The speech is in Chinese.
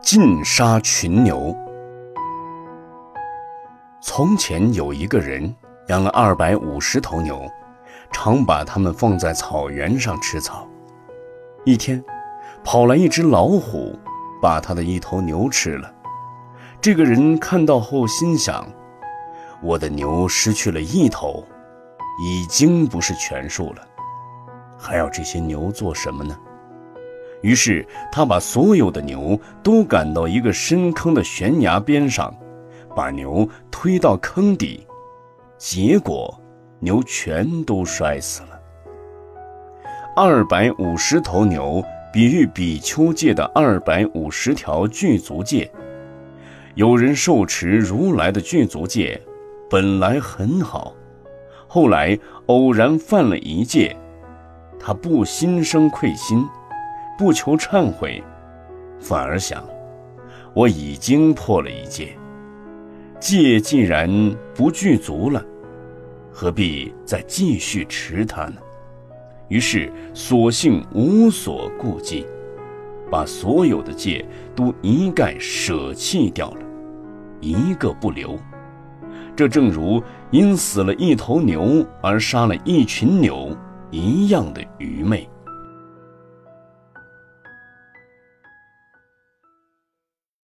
尽杀群牛。从前有一个人养了二百五十头牛，常把它们放在草原上吃草。一天，跑来一只老虎，把他的一头牛吃了。这个人看到后心想：我的牛失去了一头，已经不是全数了，还要这些牛做什么呢？于是他把所有的牛都赶到一个深坑的悬崖边上，把牛推到坑底，结果牛全都摔死了。二百五十头牛比喻比丘戒的二百五十条具足戒。有人受持如来的具足戒，本来很好，后来偶然犯了一戒，他不心生愧心。不求忏悔，反而想：我已经破了一戒，戒既然不具足了，何必再继续持它呢？于是索性无所顾忌，把所有的戒都一概舍弃掉了，一个不留。这正如因死了一头牛而杀了一群牛一样的愚昧。